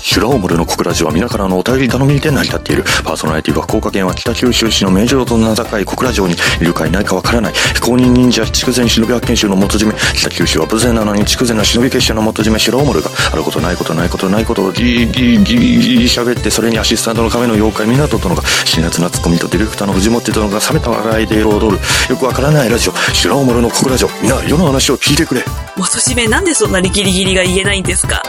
修羅オモルの小倉寺は皆からのお便り頼みで成り立っている。パーソナリティは福岡県は北九州市の名城と名高い小倉城にいるかいないかわからない。非公認忍者筑前忍び発見衆の元締め。北九州は無勢なのに筑前の忍び結社の元締め修羅オモルがあることないことないことないことをギーギーギーギー喋ってそれにアシスタントの亀の妖怪港殿が辛辣なツッコミとディレクターの藤本殿が冷めた笑いで彩る。よくわからないラジオ。修羅オモルの小倉城。皆世の話を聞いてくれ。元締めなんでそんなにギリギリが言えないんですか？